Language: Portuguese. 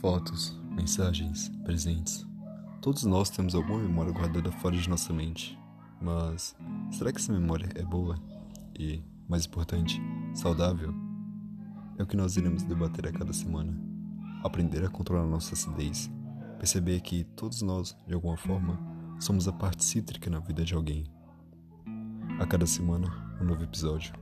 Fotos, mensagens, presentes. Todos nós temos alguma memória guardada fora de nossa mente. Mas será que essa memória é boa? E, mais importante, saudável? É o que nós iremos debater a cada semana. Aprender a controlar nossa acidez. Perceber que todos nós, de alguma forma, somos a parte cítrica na vida de alguém. A cada semana, um novo episódio.